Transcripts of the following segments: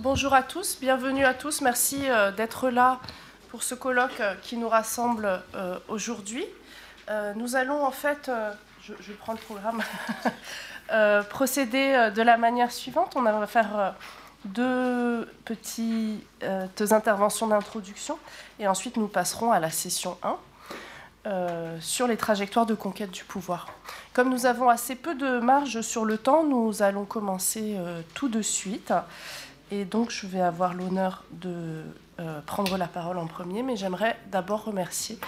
Bonjour à tous, bienvenue à tous. Merci euh, d'être là pour ce colloque euh, qui nous rassemble euh, aujourd'hui. nous allons en fait, je, prends le programme, procéder de la manière suivante. On va faire deux petites interventions d'introduction et ensuite nous passerons à la session 1 sur les trajectoires de conquête du pouvoir. Comme nous avons assez peu de marge sur le temps, nous allons commencer tout de suite. Et donc, je vais avoir l'honneur de euh, prendre la parole en premier, mais j'aimerais d'abord remercier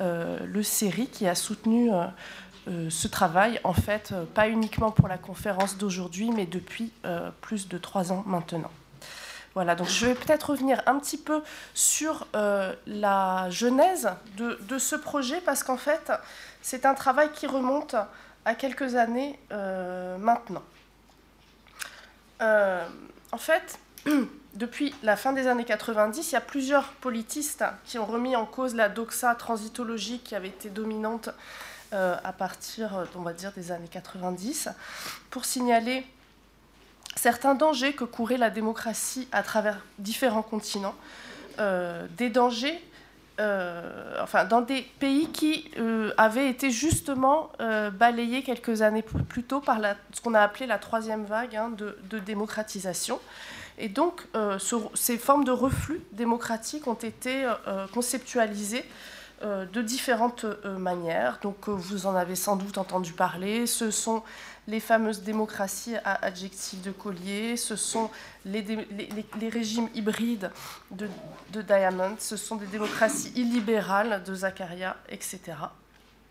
euh, le CERI qui a soutenu euh, ce travail, en fait, pas uniquement pour la conférence d'aujourd'hui, mais depuis plus de trois ans maintenant. Voilà, donc je vais peut-être revenir un petit peu sur la genèse de, de, ce projet, parce qu'en fait, c'est un travail qui remonte à quelques années maintenant. en fait, depuis la fin des années 90, il y a plusieurs politistes qui ont remis en cause la doxa transitologique qui avait été dominante euh, à partir, euh, on va dire, des années 90, pour signaler certains dangers que courait la démocratie à travers différents continents, euh, des dangers enfin, dans des pays qui avaient été justement balayés quelques années plus tôt par ce qu'on a appelé la troisième vague hein, de, démocratisation. Et donc, euh, ces formes de reflux démocratique ont été euh, euh, conceptualisées de différentes manières. Donc, vous en avez sans doute entendu parler. Ce sont les fameuses démocraties à adjectifs de collier, ce sont les, régimes hybrides de, de, Diamond, ce sont des démocraties illibérales de Zakaria, etc.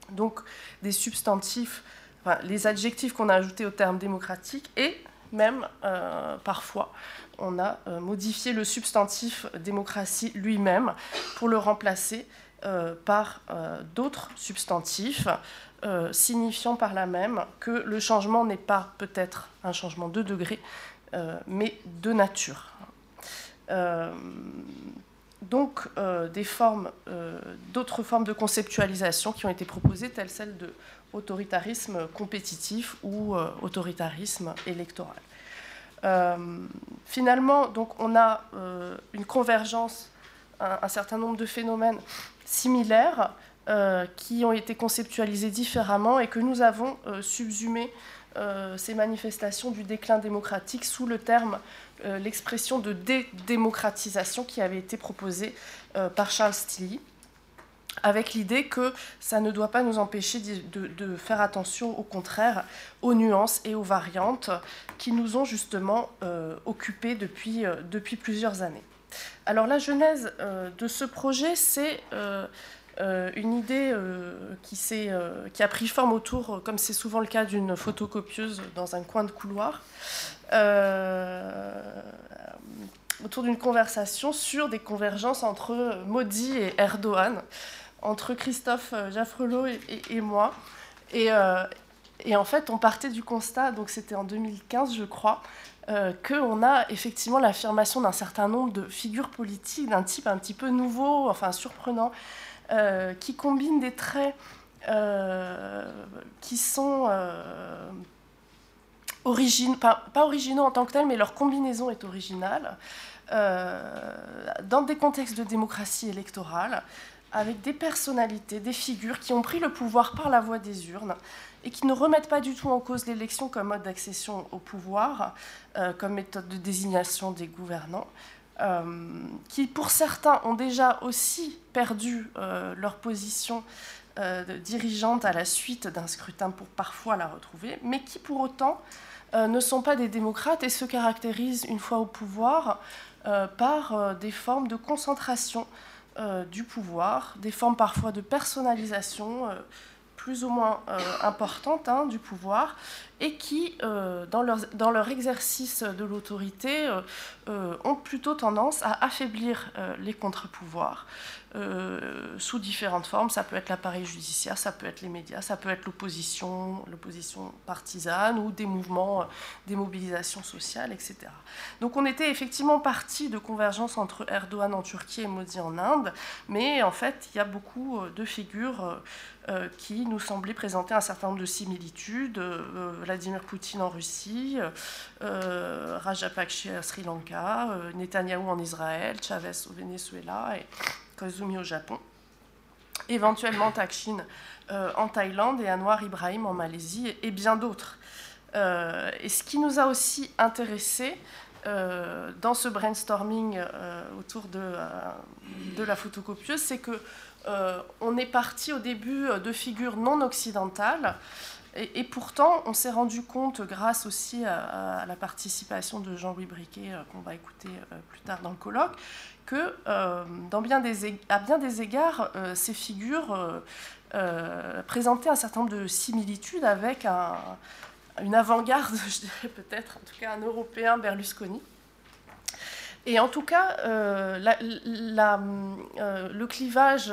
Donc des substantifs, enfin, les adjectifs qu'on a ajoutés au terme démocratique et même parfois on a euh, modifié le substantif démocratie lui-même pour le remplacer euh, par euh, d'autres substantifs, signifiant par là même que le changement n'est pas peut-être un changement de degré, mais de nature. donc des formes, d'autres formes de conceptualisation qui ont été proposées, telles celles de autoritarisme compétitif ou autoritarisme électoral. Euh, finalement, donc, on a euh, une convergence, un, certain nombre de phénomènes similaires euh, qui ont été conceptualisés différemment et que nous avons subsumé ces manifestations du déclin démocratique sous le terme, l'expression de dédémocratisation qui avait été proposée par Charles Tilly avec l'idée que ça ne doit pas nous empêcher de, faire attention au contraire aux nuances et aux variantes qui nous ont justement euh, occupés depuis, euh, depuis plusieurs années. Alors la genèse euh, de ce projet, c'est une idée qui, qui, a pris forme autour, comme c'est souvent le cas, d'une photocopieuse dans un coin de couloir, autour d'une conversation sur des convergences entre Modi et Erdogan entre Christophe euh, Jaffrelot et, moi. Euh, et, en fait, on partait du constat, donc c'était en 2015, je crois, euh, qu'on a effectivement l'affirmation d'un certain nombre de figures politiques d'un type un petit peu nouveau, enfin surprenant, qui combinent des traits qui sont pas, pas, originaux en tant que tels, mais leur combinaison est originale, dans des contextes de démocratie électorale, avec des personnalités, des figures qui ont pris le pouvoir par la voie des urnes et qui ne remettent pas du tout en cause l'élection comme mode d'accession au pouvoir, euh, comme méthode de désignation des gouvernants, euh, qui pour certains ont déjà aussi perdu euh, leur position dirigeante à la suite d'un scrutin pour parfois la retrouver, mais qui pour autant ne sont pas des démocrates et se caractérisent une fois au pouvoir par des formes de concentration euh, du pouvoir, des formes parfois de personnalisation euh, plus ou moins euh, importantes hein, du pouvoir, et qui, dans leur, dans, leur, exercice de l'autorité, ont plutôt tendance à affaiblir les contre-pouvoirs, euh, sous différentes formes. Ça peut être l'appareil judiciaire, ça peut être les médias, ça peut être l'opposition, l'opposition partisane ou des mouvements, euh, des mobilisations sociales, etc. Donc on était effectivement parti de convergence entre Erdogan en Turquie et Modi en Inde, mais en fait il y a beaucoup euh, de figures qui nous semblaient présenter un certain nombre de similitudes. la Vladimir Poutine en Russie, Rajapaksa à Sri Lanka, Netanyahou en Israël, Chavez au Venezuela et Koizumi au Japon. Éventuellement Taksin en Thaïlande et Anwar Ibrahim en Malaisie et, bien d'autres. et ce qui nous a aussi intéressé dans ce brainstorming autour de, la photocopieuse, c'est que euh, on est parti au début de figures non occidentales. Et, pourtant, on s'est rendu compte, grâce aussi à, la participation de Jean-Louis Briquet, euh, qu'on va écouter euh, plus tard dans le colloque, que des, à bien des égards, ces figures présentaient un certain nombre de similitudes avec une avant-garde, je dirais peut-être, en tout cas un Européen Berlusconi. Et en tout cas, euh, euh, le clivage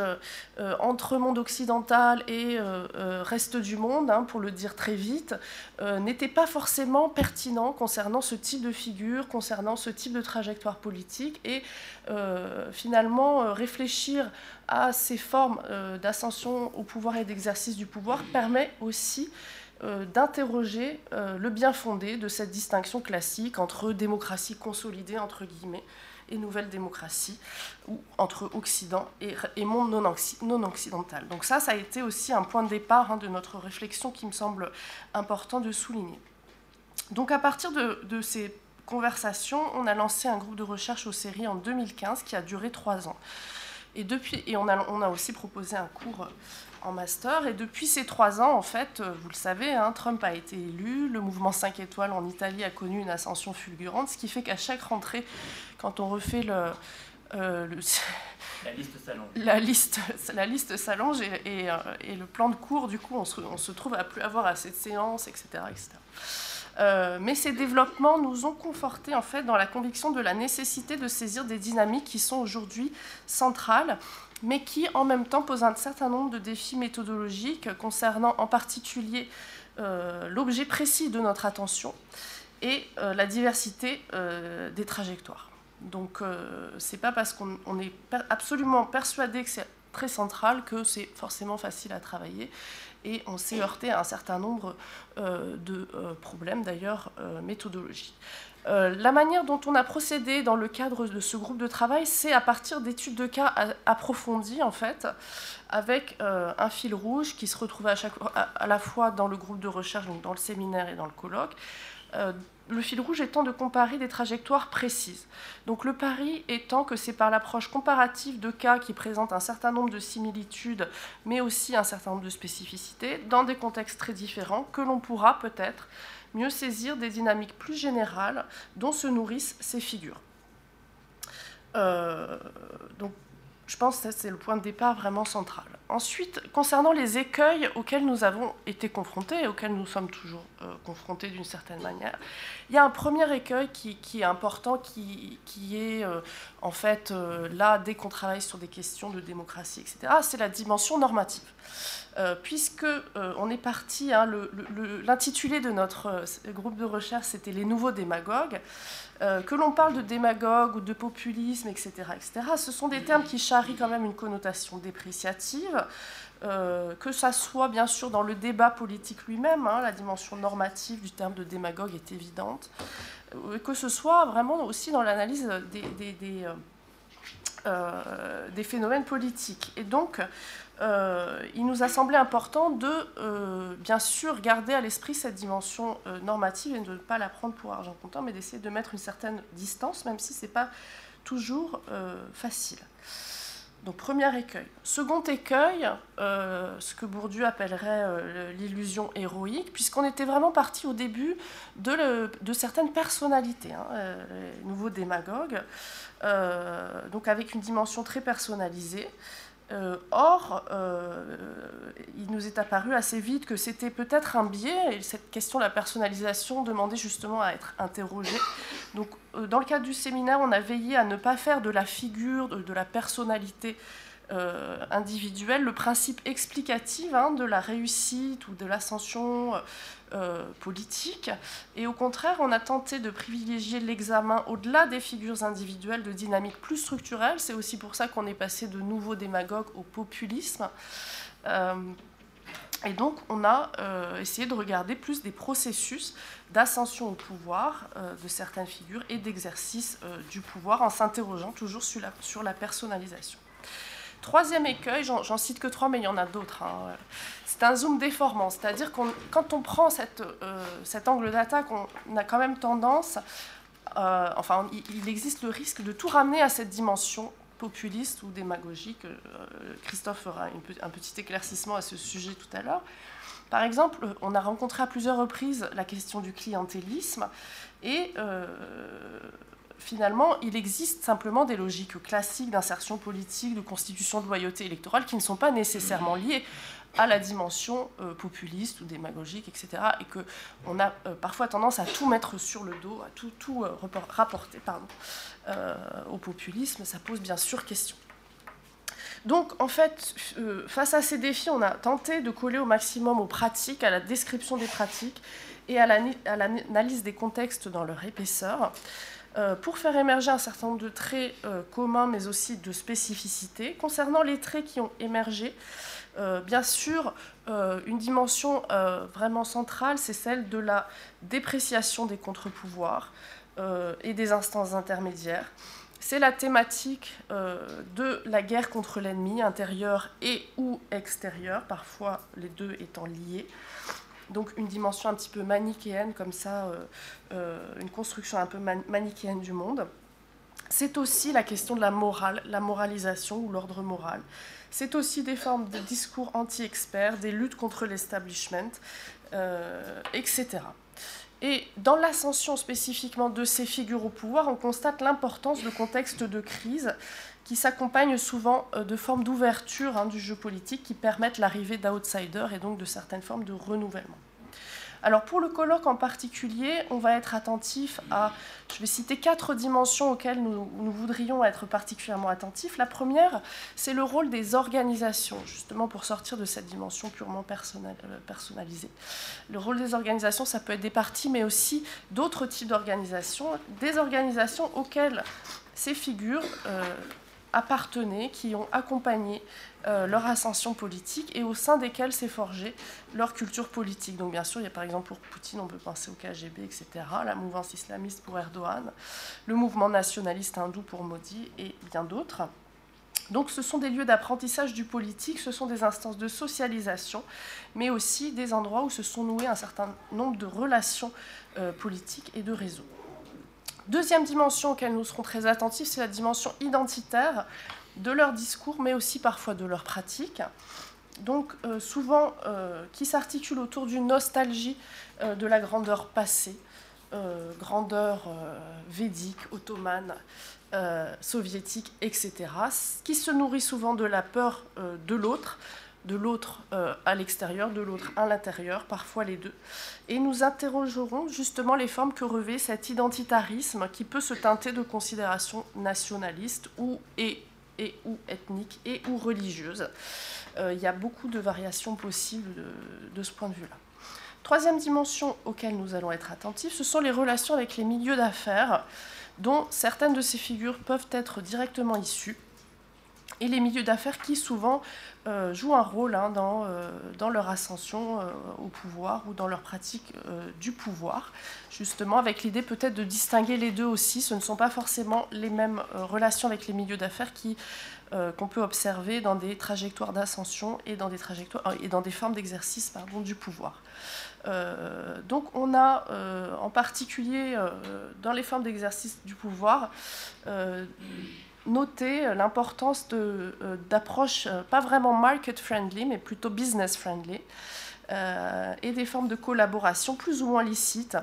euh, entre monde occidental et reste du monde, hein, pour le dire très vite, n'était pas forcément pertinent concernant ce type de figure, concernant ce type de trajectoire politique. Et finalement, réfléchir à ces formes d'ascension au pouvoir et d'exercice du pouvoir permet aussi d'interroger euh, le bien fondé de cette distinction classique entre démocratie consolidée, entre guillemets, et nouvelle démocratie, ou entre Occident et, monde non, occidental. Donc ça, ça a été aussi un point de départ hein, de notre réflexion qui me semble important de souligner. Donc à partir de, ces conversations, on a lancé un groupe de recherche aux séries en 2015 qui a duré trois ans. Et, depuis, et on a aussi proposé un cours en master. Et depuis ces trois ans, en fait, euh, vous le savez, hein, Trump a été élu, le mouvement 5 étoiles en Italie a connu une ascension fulgurante, ce qui fait qu'à chaque rentrée, quand on refait le... Euh, la liste s'allonge. La liste, la liste s'allonge et, euh, et, le plan de cours, du coup, on se, on se, trouve à plus avoir assez de séances, etc. etc. mais ces développements nous ont confortés en fait dans la conviction de la nécessité de saisir des dynamiques qui sont aujourd'hui centrales mais qui en même temps pose un certain nombre de défis méthodologiques concernant en particulier euh, l'objet précis de notre attention et euh, la diversité euh, des trajectoires. Donc c'est pas parce qu'on est absolument persuadé que c'est très central que c'est forcément facile à travailler et on s'est heurté à un certain nombre de problèmes d'ailleurs méthodologiques. Euh, la manière dont on a procédé dans le cadre de ce groupe de travail, c'est à partir d'études de cas approfondies, en fait, avec euh, un fil rouge qui se retrouvait à, la fois dans le groupe de recherche, donc dans le séminaire et dans le colloque. Euh, le fil rouge étant de comparer des trajectoires précises. Donc le pari étant que c'est par l'approche comparative de cas qui présentent un certain nombre de similitudes, mais aussi un certain nombre de spécificités, dans des contextes très différents, que l'on pourra peut-être mieux saisir des dynamiques plus générales dont se nourrissent ces figures. Euh, donc, je pense que c'est le point de départ vraiment central. Ensuite, concernant les écueils auxquels nous avons été confrontés et auxquels nous sommes toujours euh, confrontés d'une certaine manière, il y a un premier écueil qui, est important, qui, est euh, en fait là, dès qu'on travaille sur des questions de démocratie, etc., c'est la dimension normative. Euh, puisque euh, on est parti, hein, l'intitulé de notre euh, groupe de recherche, c'était les nouveaux démagogues. que l'on parle de démagogue ou de populisme, etc., etc., ce sont des termes qui charrient quand même une connotation dépréciative, que ça soit bien sûr dans le débat politique lui-même, hein, la dimension normative du terme de démagogue est évidente, que ce soit vraiment aussi dans l'analyse des, des phénomènes politiques. Et donc, euh, il nous a semblé important de, euh, bien sûr, garder à l'esprit cette dimension euh, normative et de ne pas la prendre pour argent comptant, mais d'essayer de mettre une certaine distance, même si ce n'est pas toujours facile. Donc, premier écueil. Second écueil, ce que Bourdieu appellerait l'illusion héroïque, puisqu'on était vraiment parti au début de, certaines personnalités, hein, nouveaux démagogues, donc avec une dimension très personnalisée. Euh, or, euh, il nous est apparu assez vite que c'était peut-être un biais, et cette question de la personnalisation demandait justement à être interrogée. Donc, euh, dans le cadre du séminaire, on a veillé à ne pas faire de la figure, de, la personnalité individuelle, le principe explicatif hein, de la réussite ou de l'ascension euh, politique. Et au contraire, on a tenté de privilégier l'examen au-delà des figures individuelles de dynamique plus structurelle. C'est aussi pour ça qu'on est passé de nouveaux démagogues au populisme. Euh, Et donc, on a essayé de regarder plus des processus d'ascension au pouvoir de certaines figures et d'exercice du pouvoir en s'interrogeant toujours sur la personnalisation. Troisième écueil, j'en cite que trois, mais il y en a d'autres. Hein, c'est un zoom déformant, c'est-à-dire que quand on prend cette, euh, cet angle d'attaque, on a quand même tendance, euh, enfin, il, existe le risque de tout ramener à cette dimension populiste ou démagogique. Euh, Christophe fera un petit éclaircissement à ce sujet tout à l'heure. Par exemple, on a rencontré à plusieurs reprises la question du clientélisme et finalement, il existe simplement des logiques classiques d'insertion politique, de constitution de loyauté électorale qui ne sont pas nécessairement liées à la dimension euh, populiste ou démagogique, etc. Et qu'on a euh, parfois tendance à tout mettre sur le dos, à tout, tout euh, rapporter pardon, au populisme. Ça pose bien sûr question. Donc, en fait, face à ces défis, on a tenté de coller au maximum aux pratiques, à la description des pratiques et à l'analyse des contextes dans leur épaisseur. Euh, pour faire émerger un certain nombre de traits euh, communs, mais aussi de spécificités. Concernant les traits qui ont émergé, euh, bien sûr, une dimension vraiment centrale, c'est celle de la dépréciation des contre-pouvoirs et des instances intermédiaires. C'est la thématique de la guerre contre l'ennemi, intérieur et ou extérieur, parfois les deux étant liés donc une dimension un petit peu manichéenne, comme ça, euh, euh, une construction un peu manichéenne du monde. C'est aussi la question de la morale, la moralisation ou l'ordre moral. C'est aussi des formes de discours anti-experts, des luttes contre l'establishment, euh, etc. Et dans l'ascension spécifiquement de ces figures au pouvoir, on constate l'importance de contextes de crise qui s'accompagnent souvent de formes d'ouverture hein, du jeu politique qui permettent l'arrivée d'outsiders et donc de certaines formes de renouvellement. Alors pour le colloque en particulier, on va être attentif à, je vais citer quatre dimensions auxquelles nous, voudrions être particulièrement attentifs. La première, c'est le rôle des organisations, justement pour sortir de cette dimension purement euh, personnalisée. Le rôle des organisations, ça peut être des partis, mais aussi d'autres types d'organisations, des organisations auxquelles ces figures euh, appartenaient, qui ont accompagné euh, leur ascension politique et au sein desquelles s'est forgée leur culture politique. Donc bien sûr, il y a par exemple pour Poutine, on peut penser au KGB, etc., la mouvance islamiste pour Erdogan, le mouvement nationaliste hindou pour Modi et bien d'autres. Donc ce sont des lieux d'apprentissage du politique, ce sont des instances de socialisation, mais aussi des endroits où se sont noués un certain nombre de relations euh, politiques et de réseaux. Deuxième dimension auquel nous serons très attentifs, c'est la dimension identitaire de leur discours, mais aussi parfois de leur pratique. Donc euh, souvent euh, qui s'articule autour d'une nostalgie euh, de la grandeur passée, grandeur védique, ottomane, soviétique, etc., qui se nourrit souvent de la peur de l'autre, de l'autre euh, à l'extérieur, de l'autre à l'intérieur, parfois les deux. Et nous interrogerons justement les formes que revêt cet identitarisme qui peut se teinter de considérations nationalistes ou et, ethniques et ou religieuses. Euh, il y a beaucoup de variations possibles de, ce point de vue-là. Troisième dimension auquel nous allons être attentifs, ce sont les relations avec les milieux d'affaires, dont certaines de ces figures peuvent être directement issues et les milieux d'affaires qui souvent euh, jouent un rôle hein, dans, euh, dans, leur ascension euh, au pouvoir ou dans leur pratique du pouvoir, justement avec l'idée peut-être de distinguer les deux aussi. Ce ne sont pas forcément les mêmes relations avec les milieux d'affaires qu'on peut observer dans des trajectoires d'ascension et dans des formes d'exercice du pouvoir. donc on a en particulier dans les formes d'exercice du pouvoir noter l'importance euh, d'approches euh, pas vraiment market-friendly, mais plutôt business-friendly, euh, et des formes de collaboration plus ou moins licites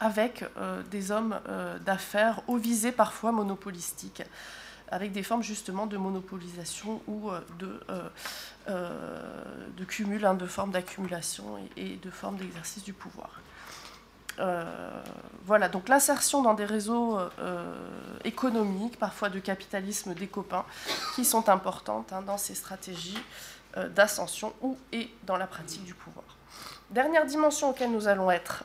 avec des hommes d'affaires aux visées parfois monopolistiques, avec des formes justement de monopolisation ou de, de cumul, hein, de formes d'accumulation et de formes d'exercice du pouvoir. Euh, voilà, donc l'insertion dans des réseaux euh, économiques, parfois de capitalisme des copains, qui sont importantes hein, dans ces stratégies euh, d'ascension ou et dans la pratique du pouvoir. Dernière dimension auquel nous allons être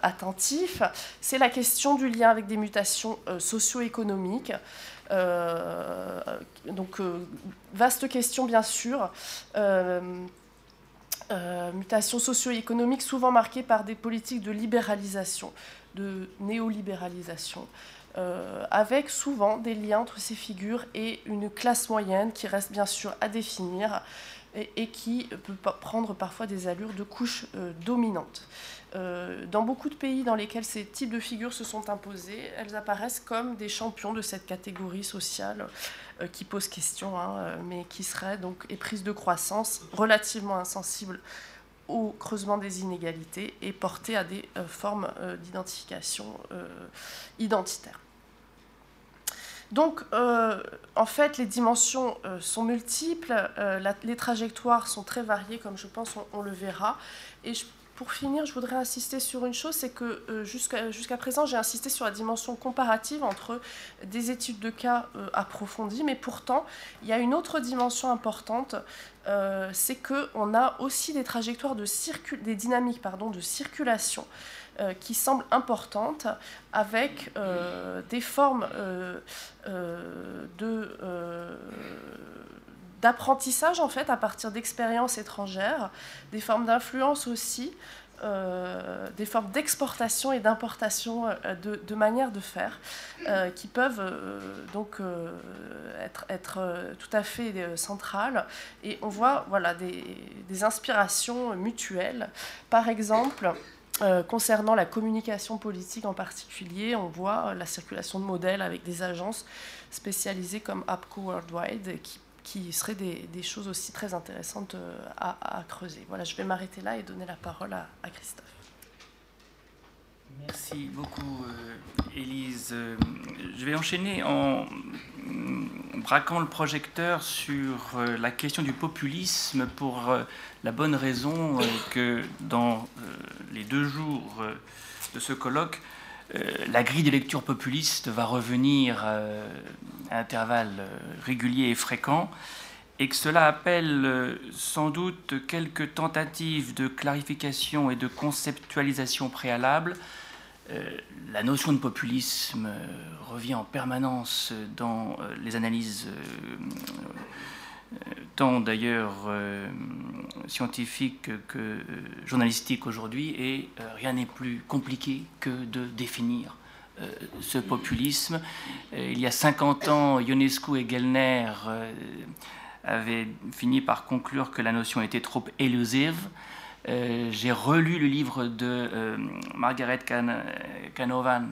attentifs, c'est la question du lien avec des mutations socio-économiques. donc, vaste question bien sûr mutation socio-économique souvent marquée par des politiques de libéralisation, de néolibéralisation. Euh, avec souvent des liens entre ces figures et une classe moyenne qui reste bien sûr à définir et, qui peut prendre parfois des allures de couches euh, dominantes. Euh, dans beaucoup de pays dans lesquels ces types de figures se sont imposées, elles apparaissent comme des champions de cette catégorie sociale qui pose question, hein, mais qui serait donc éprise de croissance, relativement insensible au creusement des inégalités et portée à des formes d'identification identitaire. Donc, euh, en fait, les dimensions euh, sont multiples, euh, les trajectoires sont très variées, comme je pense on, le verra. Pour finir, je voudrais insister sur une chose, c'est que jusqu'à présent, j'ai insisté sur la dimension comparative entre des études de cas approfondies, mais pourtant, il y a une autre dimension importante, c'est qu'on a aussi des trajectoires de des dynamiques pardon, de circulation euh, qui semble importante avec euh, des formes euh, de d'apprentissage en fait à partir d'expériences étrangères, des formes d'influence aussi, des formes d'exportation et d'importation de, de manières de faire qui peuvent donc être, être, tout à fait centrales. Et on voit voilà, des, des inspirations mutuelles. Par exemple, euh, concernant la communication politique en particulier, on voit la circulation de modèles avec des agences spécialisées comme APCO Worldwide qui, qui seraient des, choses aussi très intéressantes euh, à, creuser. Voilà, je vais m'arrêter là et donner la parole à, Christophe. Merci beaucoup, Elise. Euh, je vais enchaîner en braquant le projecteur sur la question du populisme pour la bonne raison que dans les deux jours euh, de ce colloque, euh, la grille de lecture populiste va revenir euh, à intervalles réguliers et fréquents, et que cela appelle sans doute quelques tentatives de clarification et de conceptualisation préalable. La notion de populisme revient en permanence dans les analyses tant d'ailleurs euh, scientifique que euh, journalistique aujourd'hui, et euh, rien n'est plus compliqué que de définir ce populisme. il y a 50 ans, Ionescu et Gellner avaient fini par conclure que la notion était trop élusive. J'ai relu le livre de Margaret Canovan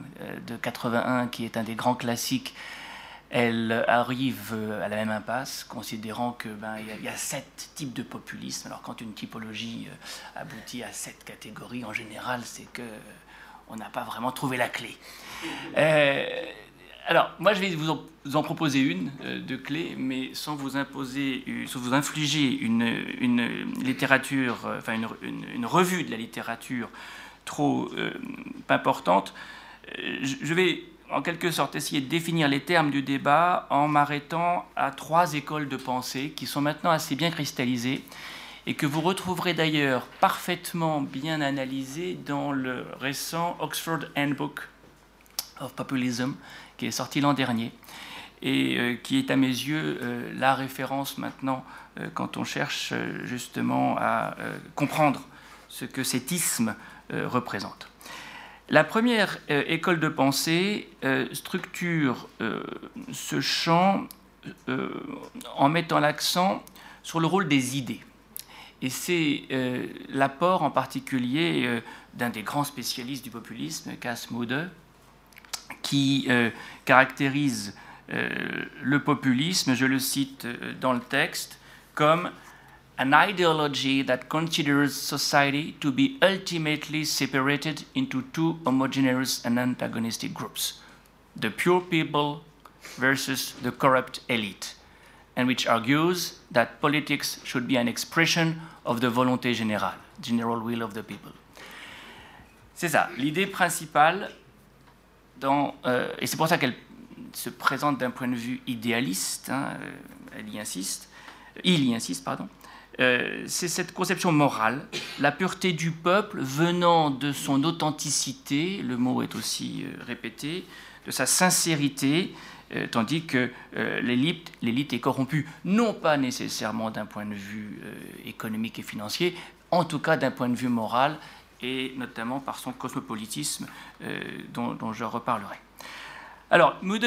de 81, qui est un des grands classiques elle arrive à la même impasse, considérant que ben, il y, a sept types de populisme. Alors quand une typologie euh, aboutit à sept catégories, en général, c'est que on n'a pas vraiment trouvé la clé. Euh, alors, moi, je vais vous en, proposer une euh, de clé, mais sans vous imposer, sans vous infliger une, littérature, enfin une, revue de la littérature trop importante. je vais en quelque sorte essayer de définir les termes du débat en m'arrêtant à trois écoles de pensée qui sont maintenant assez bien cristallisées et que vous retrouverez d'ailleurs parfaitement bien analysées dans le récent Oxford Handbook of Populism qui est sorti l'an dernier et euh, qui est à mes yeux euh, la référence maintenant euh, quand on cherche justement à comprendre ce que cet isme représente. La première euh, école de pensée euh, structure euh, ce champ en mettant l'accent sur le rôle des idées. Et c'est l'apport en particulier d'un des grands spécialistes du populisme, Cass Mode, qui caractérise le populisme, je le cite dans le texte, comme an ideology that considers society to be ultimately separated into two homogeneous and antagonistic groups the pure people versus the corrupt elite, and which argues that politics should be an expression of the volonté générale, general will of the people. C'est ça, l'idée principale, dans, euh, et c'est pour ça qu'elle se présente d'un point de vue idéaliste, hein, elle y insiste, il y insiste, pardon, euh, c'est cette conception morale, la pureté du peuple venant de son authenticité, le mot est aussi euh, répété, de sa sincérité, euh, tandis que l'élite est corrompue, non pas nécessairement d'un point de vue économique et financier, en tout cas d'un point de vue moral, et notamment par son cosmopolitisme dont, je reparlerai. Alors, Moode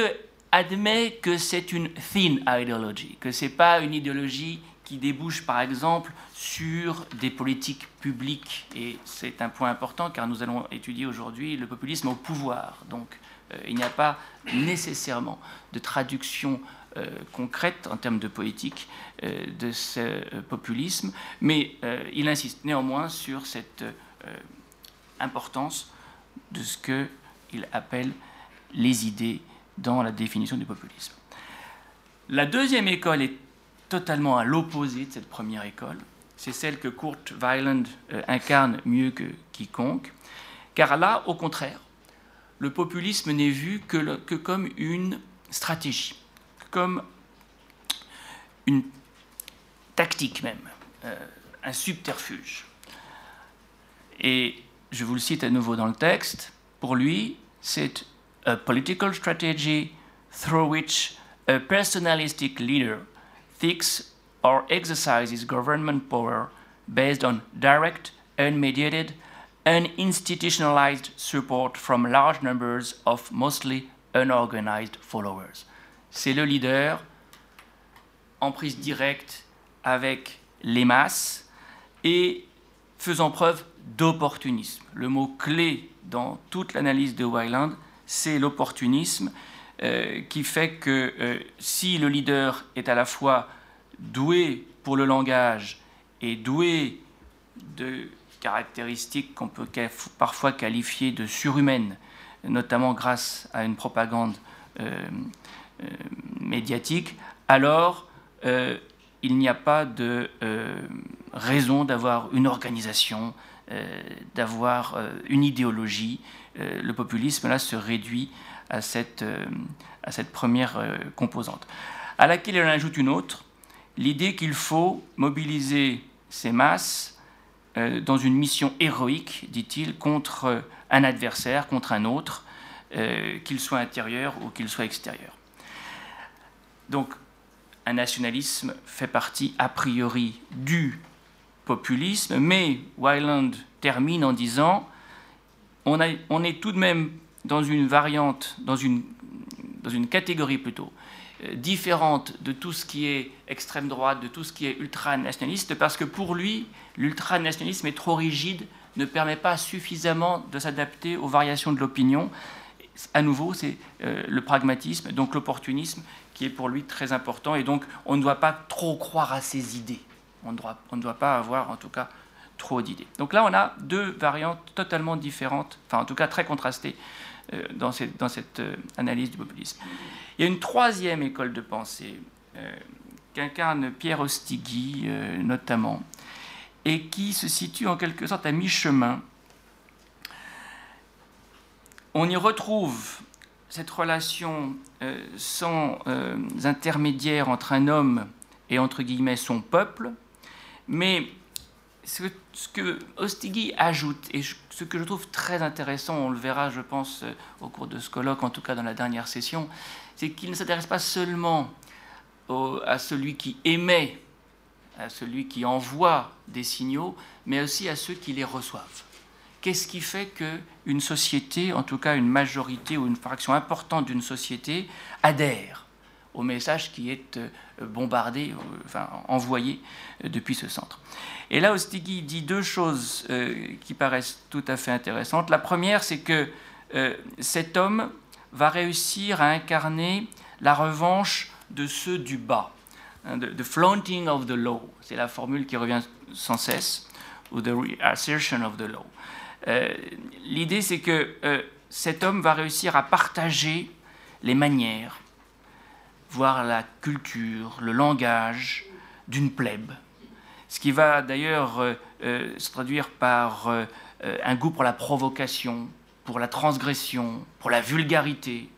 admet que c'est une thin ideology, que ce n'est pas une idéologie qui débouche par exemple sur des politiques publiques. Et c'est un point important car nous allons étudier aujourd'hui le populisme au pouvoir. Donc euh, il n'y a pas nécessairement de traduction euh, concrète en termes de politique euh, de ce populisme, mais il insiste néanmoins sur cette importance de ce qu'il appelle les idées dans la définition du populisme. La deuxième école est totalement à l'opposé de cette première école. C'est celle que Kurt Weiland euh, incarne mieux que quiconque. Car là, au contraire, le populisme n'est vu que, comme une stratégie, comme une tactique même, euh, un subterfuge. Et je vous le cite à nouveau dans le texte, pour lui, c'est a political strategy through which a personalistic leader thinks or exercises government power based on direct, unmediated, uninstitutionalized support from large numbers of mostly unorganized followers. C'est le leader en prise directe avec les masses et faisant preuve d'opportunisme. Le mot clé dans toute l'analyse de Weiland, c'est l'opportunisme euh, qui fait que euh, si le leader est à la fois doué pour le langage et doué de caractéristiques qu'on peut parfois qualifier de surhumaines, notamment grâce à une propagande euh, médiatique, alors il n'y a pas de raison d'avoir une organisation, d'avoir une idéologie. le populisme, là, se réduit à cette, euh, à cette première euh, composante, à laquelle il en ajoute une autre, l'idée qu'il faut mobiliser ces masses euh, dans une mission héroïque, dit-il, contre un adversaire, contre un autre, qu'il soit intérieur ou qu'il soit extérieur. Donc, un nationalisme fait partie a priori du populisme, mais Weiland termine en disant on, on est tout de même dans une variante, dans une, dans une catégorie plutôt, euh, différente de tout ce qui est extrême droite, de tout ce qui est ultranationaliste, parce que pour lui, l'ultranationalisme est trop rigide, ne permet pas suffisamment de s'adapter aux variations de l'opinion. À nouveau, c'est euh, le pragmatisme, donc l'opportunisme, qui est pour lui très important, et donc on ne doit pas trop croire à ses idées. On ne doit, on ne doit pas avoir, en tout cas, trop d'idées. Donc là, on a deux variantes totalement différentes, enfin en tout cas très contrastées, euh, dans cette, euh, analyse du populisme. Il y a une troisième école de pensée euh, qu'incarne Pierre Ostigui notamment, et qui se situe en quelque sorte à mi-chemin. On y retrouve cette relation sans intermédiaire entre un homme et entre guillemets son peuple, mais ce que Ostigui ajoute, et ce que je trouve très intéressant, on le verra, je pense, euh, au cours de ce colloque, en tout cas dans la dernière session, c'est qu'il ne s'intéresse pas seulement à celui qui émet, à celui qui envoie des signaux, mais aussi à ceux qui les reçoivent. Qu'est-ce qui fait qu'une société, en tout cas une majorité ou une fraction importante d'une société, adhère au message qui est euh, bombardé, euh, enfin envoyé depuis ce centre? Et là, Ostigui dit deux choses euh, qui paraissent tout à fait intéressantes. La première, c'est que euh, cet homme va réussir à incarner la revanche de ceux du bas. Hein, the, flaunting of the law, c'est la formule qui revient sans cesse, ou the assertion of the law. Euh, l'idée, c'est que cet homme va réussir à partager les manières, voire la culture, le langage d'une plèbe, ce qui va d'ailleurs euh, euh, se traduire par euh, un goût pour la provocation, pour la transgression, pour la vulgarité.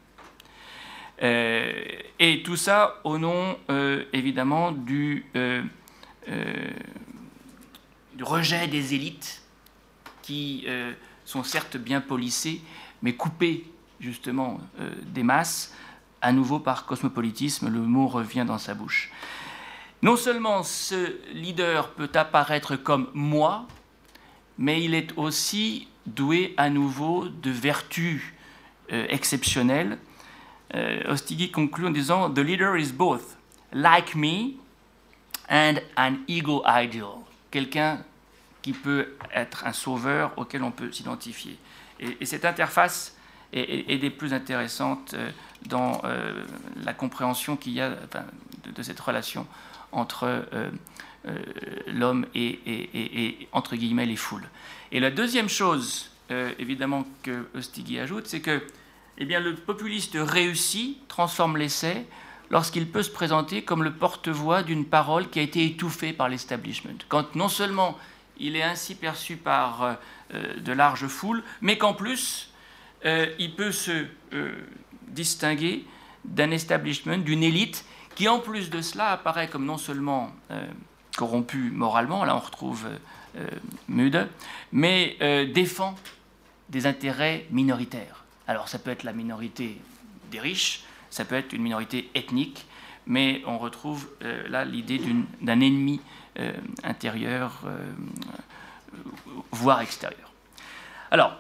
et tout ça au nom, évidemment, du, du, rejet des élites qui sont certes bien polissées, mais coupées justement des masses, à nouveau par cosmopolitisme, le mot revient dans sa bouche. Non seulement ce leader peut apparaître comme moi, mais il est aussi doué à nouveau de vertus euh, exceptionnelles. Euh, conclut en disant The leader is both like me and an ego ideal. Quelqu'un qui peut être un sauveur auquel on peut s'identifier. Et, cette interface est, des plus intéressantes euh, dans la compréhension qu'il y a de, cette relation entre euh, l'homme et, entre guillemets, les foules. Et la deuxième chose, euh, évidemment, que Ostigui ajoute, c'est que eh bien, le populiste réussit, transforme l'essai, lorsqu'il peut se présenter comme le porte-voix d'une parole qui a été étouffée par l'establishment. Quand non seulement il est ainsi perçu par euh, de larges foules, mais qu'en plus, il peut se distinguer d'un establishment, d'une élite, qui en plus de cela apparaît comme non seulement corrompu moralement, là on retrouve euh, Mude, mais euh, défend des intérêts minoritaires. Alors ça peut être la minorité des riches, ça peut être une minorité ethnique, mais on retrouve euh, là l'idée d'un ennemi intérieur, voire extérieur. Alors,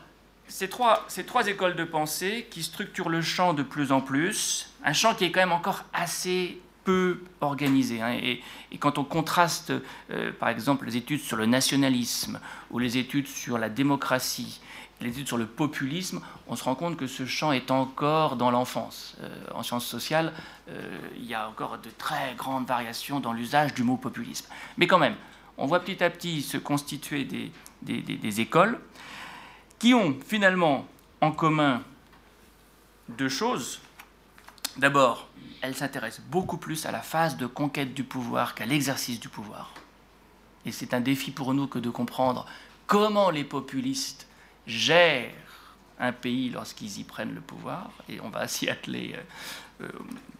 ces trois écoles de pensée qui structurent le champ de plus en plus, un champ qui est quand même encore assez peu organisé. Hein, et, quand on contraste, euh, par exemple, les études sur le nationalisme ou les études sur la démocratie, les études sur le populisme, on se rend compte que ce champ est encore dans l'enfance. Euh, en sciences sociales, euh, il y a encore de très grandes variations dans l'usage du mot populisme. Mais quand même, on voit petit à petit se constituer des, des écoles qui ont finalement en commun deux choses. D'abord, elle s'intéresse beaucoup plus à la phase de conquête du pouvoir qu'à l'exercice du pouvoir. Et c'est un défi pour nous que de comprendre comment les populistes gèrent un pays lorsqu'ils y prennent le pouvoir, et on va s'y atteler euh, euh,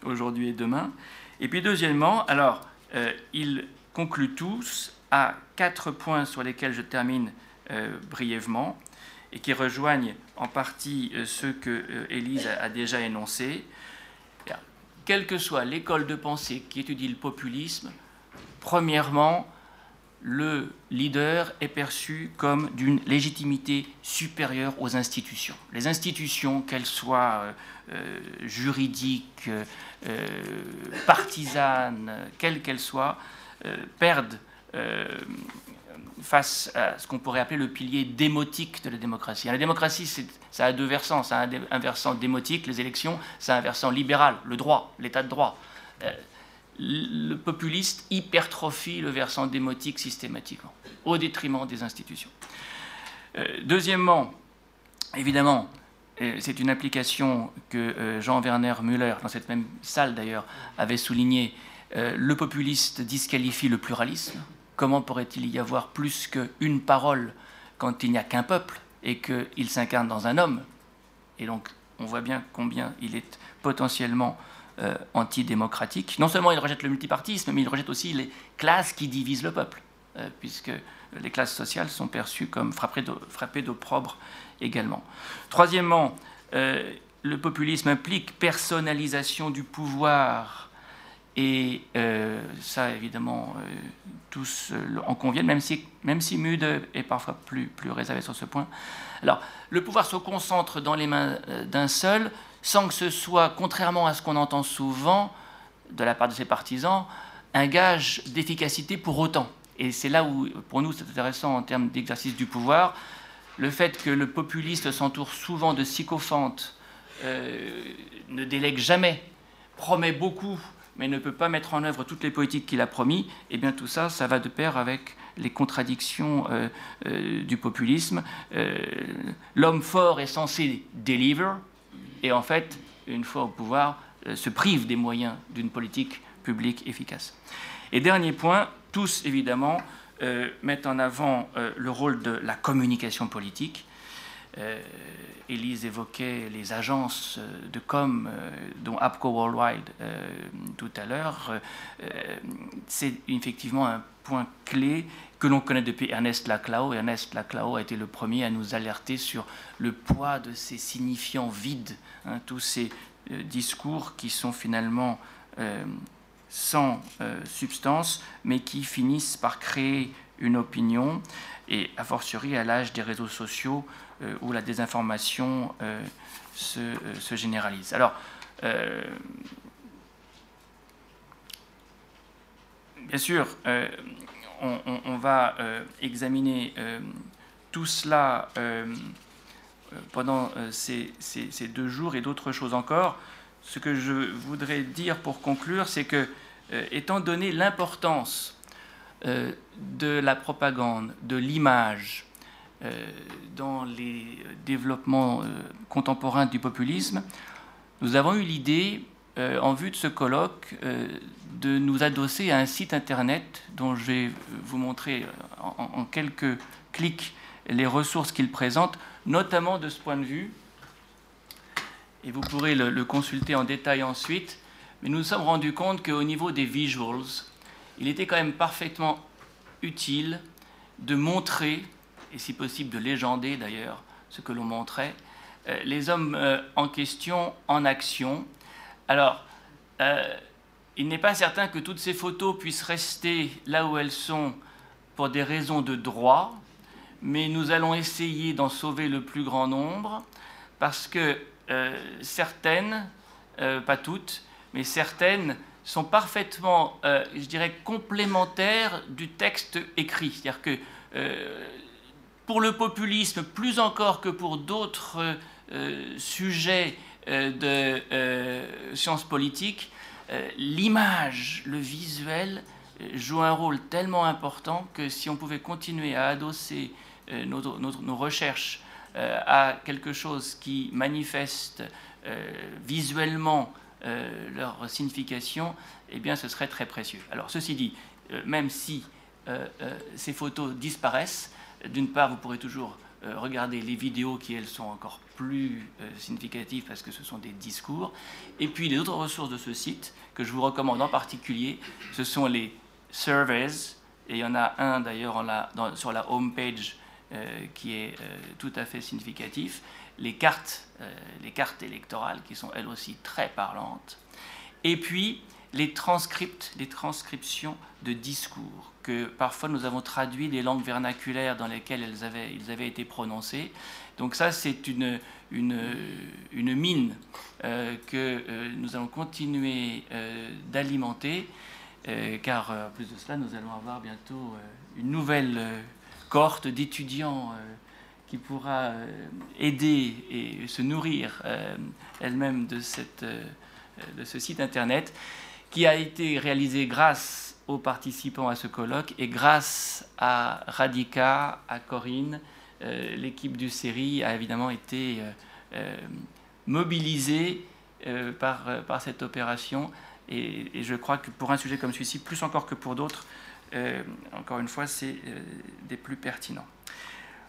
aujourd'hui et demain. Et puis deuxièmement, alors, euh, ils concluent tous à quatre points sur lesquels je termine brièvement, et qui rejoignent en partie ceux que Élise a déjà énoncés quelle que soit l'école de pensée qui étudie le populisme, premièrement, le leader est perçu comme d'une légitimité supérieure aux institutions. Les institutions, qu'elles soient euh, euh, juridiques, euh, partisanes, quelles qu'elles soient, perdent face à ce qu'on pourrait appeler le pilier démotique de la démocratie. La démocratie, ça a deux versants. Ça a un versant démotique, les élections, ça a un versant libéral, le droit, l'état de droit. Euh, le populiste hypertrophie le versant démotique systématiquement, au détriment des institutions. Euh, deuxièmement, évidemment, euh, c'est une application que Jean-Werner Müller, dans cette même salle d'ailleurs, avait souligné, le populiste disqualifie le pluralisme comment pourrait-il y avoir plus qu'une parole quand il n'y a qu'un peuple et qu'il s'incarne dans un homme Et donc, on voit bien combien il est potentiellement euh, antidémocratique. Non seulement il rejette le multipartisme, mais il rejette aussi les classes qui divisent le peuple, euh, puisque les classes sociales sont perçues comme frappées d'opprobre également. Troisièmement, euh, le populisme implique personnalisation du pouvoir et euh, ça, évidemment, euh, tous euh, en conviennent, même si, même si Mude est parfois plus, plus réservé sur ce point. Alors, le pouvoir se concentre dans les mains d'un seul, sans que ce soit, contrairement à ce qu'on entend souvent de la part de ses partisans, un gage d'efficacité pour autant. Et c'est là où, pour nous, c'est intéressant en termes d'exercice du pouvoir, le fait que le populiste s'entoure souvent de sycophantes, ne délègue jamais, promet beaucoup, mais ne peut pas mettre en œuvre toutes les politiques qu'il a promis, eh bien tout ça, ça va de pair avec les contradictions euh, euh, du populisme. Euh, l'homme fort est censé deliver, et en fait, une fois au pouvoir, se prive des moyens d'une politique publique efficace. Et dernier point, tous évidemment mettent en avant le rôle de la communication politique. Elise évoquait les agences euh, de com, euh, dont APCO Worldwide euh, tout à l'heure. C'est effectivement un point clé que l'on connaît depuis Ernest Laclau. Ernest Laclau a été le premier à nous alerter sur le poids de ces signifiants vides, hein, tous ces discours qui sont finalement sans substance, mais qui finissent par créer une opinion, et a fortiori à l'âge des réseaux sociaux où la désinformation se, se, généralise. Alors, bien sûr, on, va examiner tout cela pendant ces, deux jours et d'autres choses encore. Ce que je voudrais dire pour conclure, c'est que, étant donné l'importance euh, de la propagande, de l'image euh, dans les développements euh, contemporains du populisme, nous avons eu l'idée, en vue de ce colloque, de nous adosser à un site internet dont je vais vous montrer en, quelques clics les ressources qu'il présente, notamment de ce point de vue. Et vous pourrez le, le consulter en détail ensuite. Mais nous nous sommes rendus compte qu'au niveau des visuals, il était quand même parfaitement utile de montrer, et si possible de légender d'ailleurs ce que l'on montrait, euh, les hommes euh, en question en action. Alors, euh, il n'est pas certain que toutes ces photos puissent rester là où elles sont pour des raisons de droit, mais nous allons essayer d'en sauver le plus grand nombre, parce que certaines, pas toutes, mais certaines sont parfaitement, je dirais, complémentaires du texte écrit. C'est-à-dire que pour le populisme, plus encore que pour d'autres euh, sujets de sciences politiques, l'image, le visuel joue un rôle tellement important que si on pouvait continuer à adosser nos, nos, recherches à quelque chose qui manifeste visuellement euh, leur signification, eh bien, ce serait très précieux. Alors, ceci dit, euh, même si euh, ces photos disparaissent, d'une part, vous pourrez toujours regarder les vidéos qui, elles, sont encore plus significatives parce que ce sont des discours. Et puis, les autres ressources de ce site, que je vous recommande en particulier, ce sont les surveys, et il y en a un d'ailleurs sur la home page qui est tout à fait significatif. Les cartes, euh, les cartes électorales qui sont elles aussi très parlantes, et puis les transcriptions de discours que parfois nous avons traduits des langues vernaculaires dans lesquelles elles avaient, ils avaient été prononcés. Donc ça, c'est une, une, mine euh, que euh, nous allons continuer d'alimenter, car en plus de cela, nous allons avoir bientôt une nouvelle cohorte d'étudiants qui pourra euh, aider et se nourrir euh, elle-même de, cette, euh, de ce site internet, qui a été réalisé grâce aux participants à ce colloque et grâce à Radika, à Corinne. L'équipe du série a évidemment été mobilisée par, par cette opération et, je crois que pour un sujet comme celui-ci, plus encore que pour d'autres, encore une fois, c'est des plus pertinents.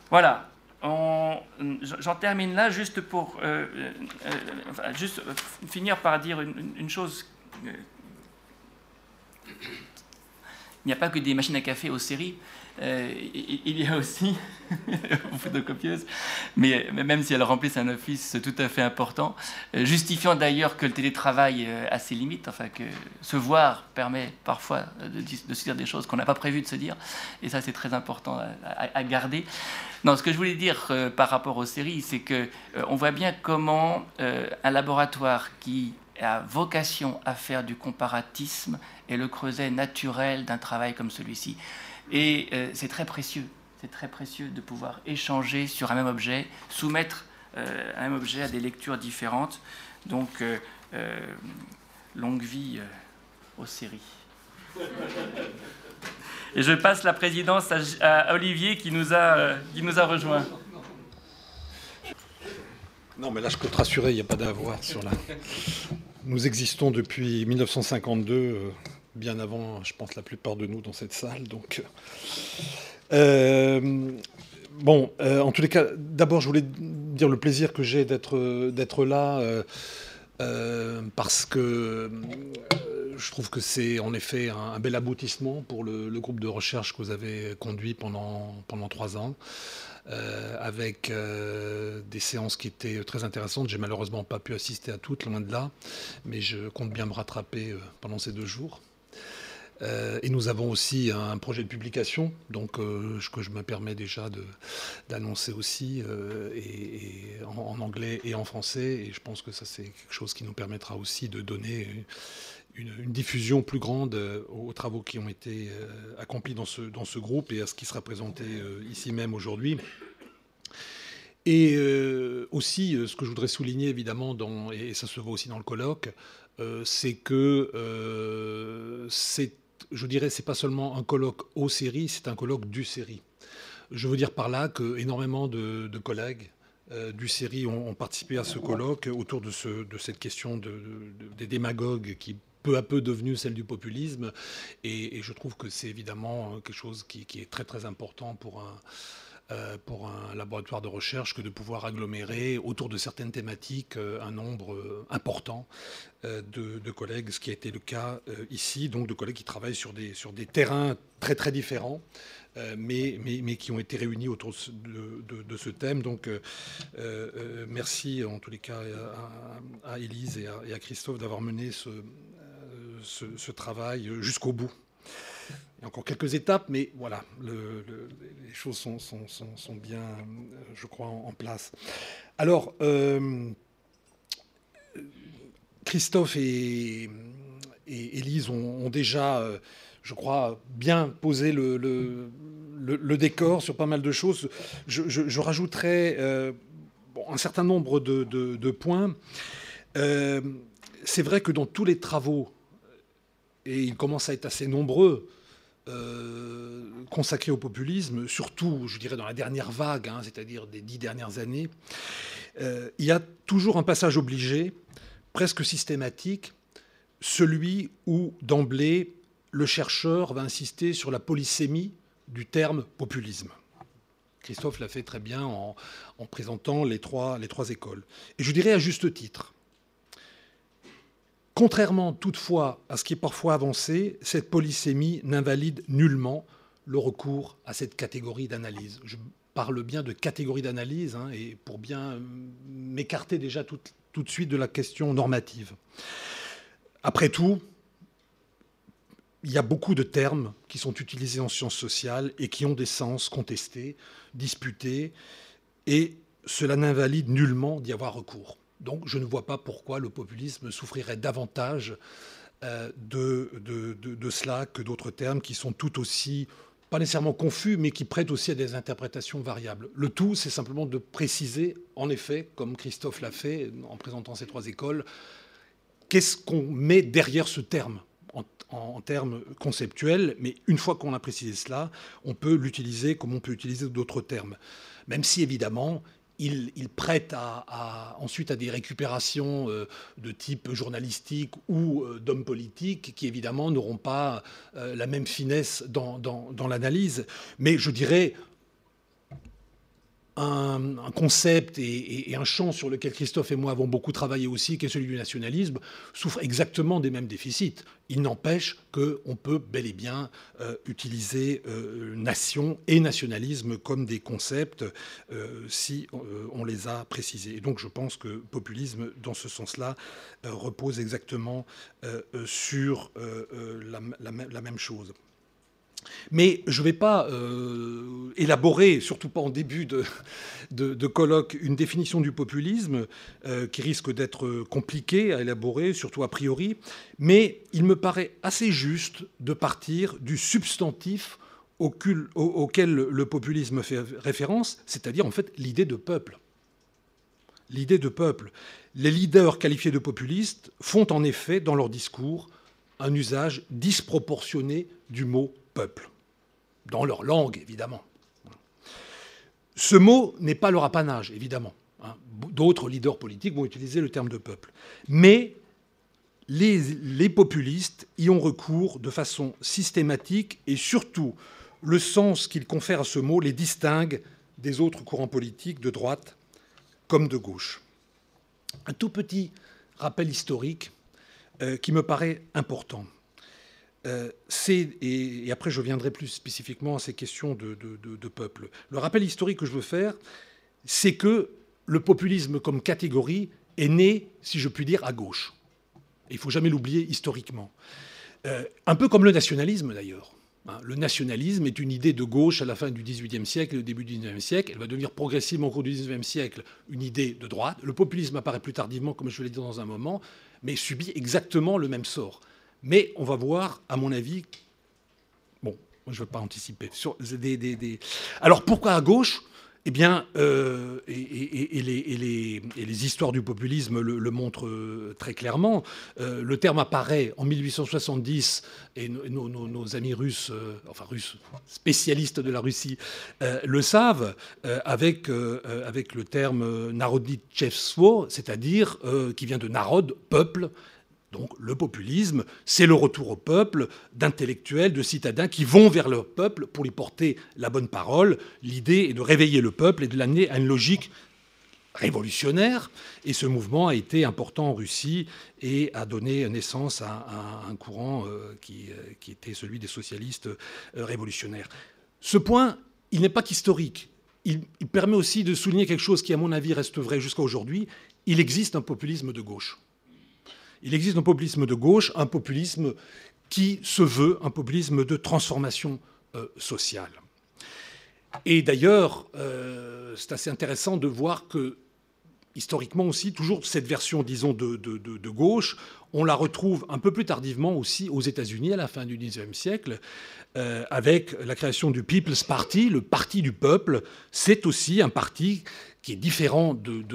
Voilà, J'en termine là juste pour euh, euh, euh, juste finir par dire une, chose. Il n'y a pas que des machines à café aux séries. Euh, il y a aussi aux photocopieuses, mais même si elles remplissent un office tout à fait important, euh, justifiant d'ailleurs que le télétravail euh, a ses limites, enfin que se voir permet parfois de, se dire des choses qu'on n'a pas prévu de se dire, et ça c'est très important à, garder. Non, ce que je voulais dire par rapport aux séries, c'est que on voit bien comment un laboratoire qui a vocation à faire du comparatisme est le creuset naturel d'un travail comme celui-ci. Et euh, c'est très précieux, c'est très précieux de pouvoir échanger sur un même objet, soumettre euh, un même objet à des lectures différentes. Donc, euh, longue vie aux séries. Et je passe la présidence à, Olivier qui nous a, qui nous a rejoints. Non, mais là, je peux te rassurer, il n'y a pas d'avoir sur la. Nous existons depuis 1952 bien avant, je pense, la plupart de nous dans cette salle. Donc, euh, bon, euh, en tous les cas, d'abord, je voulais dire le plaisir que j'ai d'être d'être là. Euh, parce que je trouve que c'est en effet un, bel aboutissement pour le, groupe de recherche que vous avez conduit pendant, pendant trois ans, avec des séances qui étaient très intéressantes. J'ai malheureusement pas pu assister à toutes, loin de là, mais je compte bien me rattraper pendant ces deux jours. et nous avons aussi un projet de publication, donc que je me permets déjà d'annoncer aussi, et, en, anglais et en français. Et je pense que ça, c'est quelque chose qui nous permettra aussi de donner une, diffusion plus grande aux travaux qui ont été accomplis dans ce, dans ce groupe et à ce qui sera présenté ici même aujourd'hui. Et euh, aussi, euh, ce que je voudrais souligner évidemment, dans, et ça se voit aussi dans le colloque, euh, c'est que c'est, je dirais, c'est pas seulement un colloque aux séries, c'est un colloque du série. Je veux dire par là que énormément de, collègues du série ont, participé à ce colloque autour de, ce, de cette question de, des démagogues qui peu à peu devenue celle du populisme. Et, je trouve que c'est évidemment quelque chose qui, est très très important pour un euh, pour un laboratoire de recherche que de pouvoir agglomérer autour de certaines thématiques euh, un nombre euh, important de, collègues, ce qui a été le cas ici, donc de collègues qui travaillent sur des, sur des terrains très très différents. mais, mais, mais, qui ont été réunis autour de, ce thème. Donc, merci en tous les cas à Élise et à, Christophe d'avoir mené ce, ce, travail jusqu'au bout. Il y a encore quelques étapes, mais voilà, les choses sont, bien, euh, je crois, en, place. Alors, euh, Christophe et, et Élise ont, déjà, euh, je crois, bien posé le, décor sur pas mal de choses. Je, rajouterai un certain nombre de points. C'est vrai que dans tous les travaux, et ils commencent à être assez nombreux, euh, consacré au populisme, surtout, je dirais, dans la dernière vague, hein, c'est-à-dire des dix dernières années, euh, il y a toujours un passage obligé, presque systématique, celui où, d'emblée, le chercheur va insister sur la polysémie du terme populisme. Christophe l'a fait très bien en, en présentant les trois écoles. Et je dirais à juste titre, Contrairement toutefois à ce qui est parfois avancé, cette polysémie n'invalide nullement le recours à cette catégorie d'analyse. Je parle bien de catégorie d'analyse, hein, et pour bien m'écarter déjà tout, de suite de la question normative. Après tout, il y a beaucoup de termes qui sont utilisés en sciences sociales et qui ont des sens contestés, disputés, et cela n'invalide nullement d'y avoir recours. Donc je ne vois pas pourquoi le populisme souffrirait davantage euh, de, cela que d'autres termes qui sont tout aussi, pas nécessairement confus, mais qui prêtent aussi à des interprétations variables. Le tout, c'est simplement de préciser, en effet, comme Christophe l'a fait en présentant ces trois écoles, qu'est-ce qu'on met derrière ce terme en termes conceptuels, mais une fois qu'on a précisé cela, on peut l'utiliser comme on peut utiliser d'autres termes. Même si, évidemment, il, prête ensuite à des récupérations euh, de type journalistique ou euh, d'hommes politiques qui évidemment n'auront pas euh, la même finesse dans l'analyse. Mais je dirais, un, concept et, un champ sur lequel Christophe et moi avons beaucoup travaillé aussi, qui est celui du nationalisme, souffre exactement des mêmes déficits. Il n'empêche qu'on peut bel et bien euh, utiliser euh, nation et nationalisme comme des concepts euh, si on les a précisés. Et donc je pense que populisme, dans ce sens-là, repose exactement sur la même chose. Mais je ne vais pas euh, élaborer, surtout pas en début de, colloque, une définition du populisme euh, qui risque d'être compliquée à élaborer, surtout a priori. Mais il me paraît assez juste de partir du substantif auquel le populisme fait référence, c'est-à-dire en fait l'idée de peuple. L'idée de peuple. Les leaders qualifiés de populistes font en effet dans leur discours un usage disproportionné du mot dans leur langue évidemment. Ce mot n'est pas leur apanage, évidemment. Hein. D'autres leaders politiques vont utiliser le terme de peuple. Mais les, les, populistes y ont recours de façon systématique et surtout le sens qu'ils confèrent à ce mot les distingue des autres courants politiques de droite comme de gauche. Un tout petit rappel historique euh, qui me paraît important. Euh, et, après je viendrai plus spécifiquement à ces questions de, peuple. Le rappel historique que je veux faire, c'est que le populisme comme catégorie est né, si je puis dire, à gauche. Il faut jamais l'oublier historiquement. un peu comme le nationalisme d'ailleurs. Hein, le nationalisme est une idée de gauche à la fin du XVIIIe siècle et au début du XIXe siècle. Elle va devenir progressivement au cours du XIXe siècle une idée de droite. Le populisme apparaît plus tardivement, comme je le dire dans un moment, mais subit exactement le même sort. Mais on va voir, à mon avis, bon, je ne veux pas anticiper. Alors pourquoi à gauche? Eh bien, euh, et, les, histoires du populisme le, montrent euh, très clairement. Euh, le terme apparaît en 1870, et nos, amis russes, enfin russes, spécialistes de la Russie, le savent, avec, avec le terme narodnichevstvo, c'est-à-dire qui vient de narod, peuple, donc le populisme, c'est le retour au peuple d'intellectuels, de citadins qui vont vers leur peuple pour lui porter la bonne parole. L'idée est de réveiller le peuple et de l'amener à une logique révolutionnaire. Et ce mouvement a été important en Russie et a donné naissance à, un courant euh, qui, euh, qui, était celui des socialistes euh, révolutionnaires. Ce point, il n'est pas qu'historique. Il permet aussi de souligner quelque chose qui, à mon avis, reste vrai jusqu'à aujourd'hui. Il existe un populisme de gauche. Il existe un populisme de gauche, un populisme qui se veut un populisme de transformation euh, sociale. Et d'ailleurs, euh, c'est assez intéressant de voir que, historiquement aussi, toujours cette version, disons, de, gauche, on la retrouve un peu plus tardivement aussi aux États-Unis à la fin du XIXe siècle, euh, avec la création du People's Party, le parti du peuple. C'est aussi un parti qui est différent de,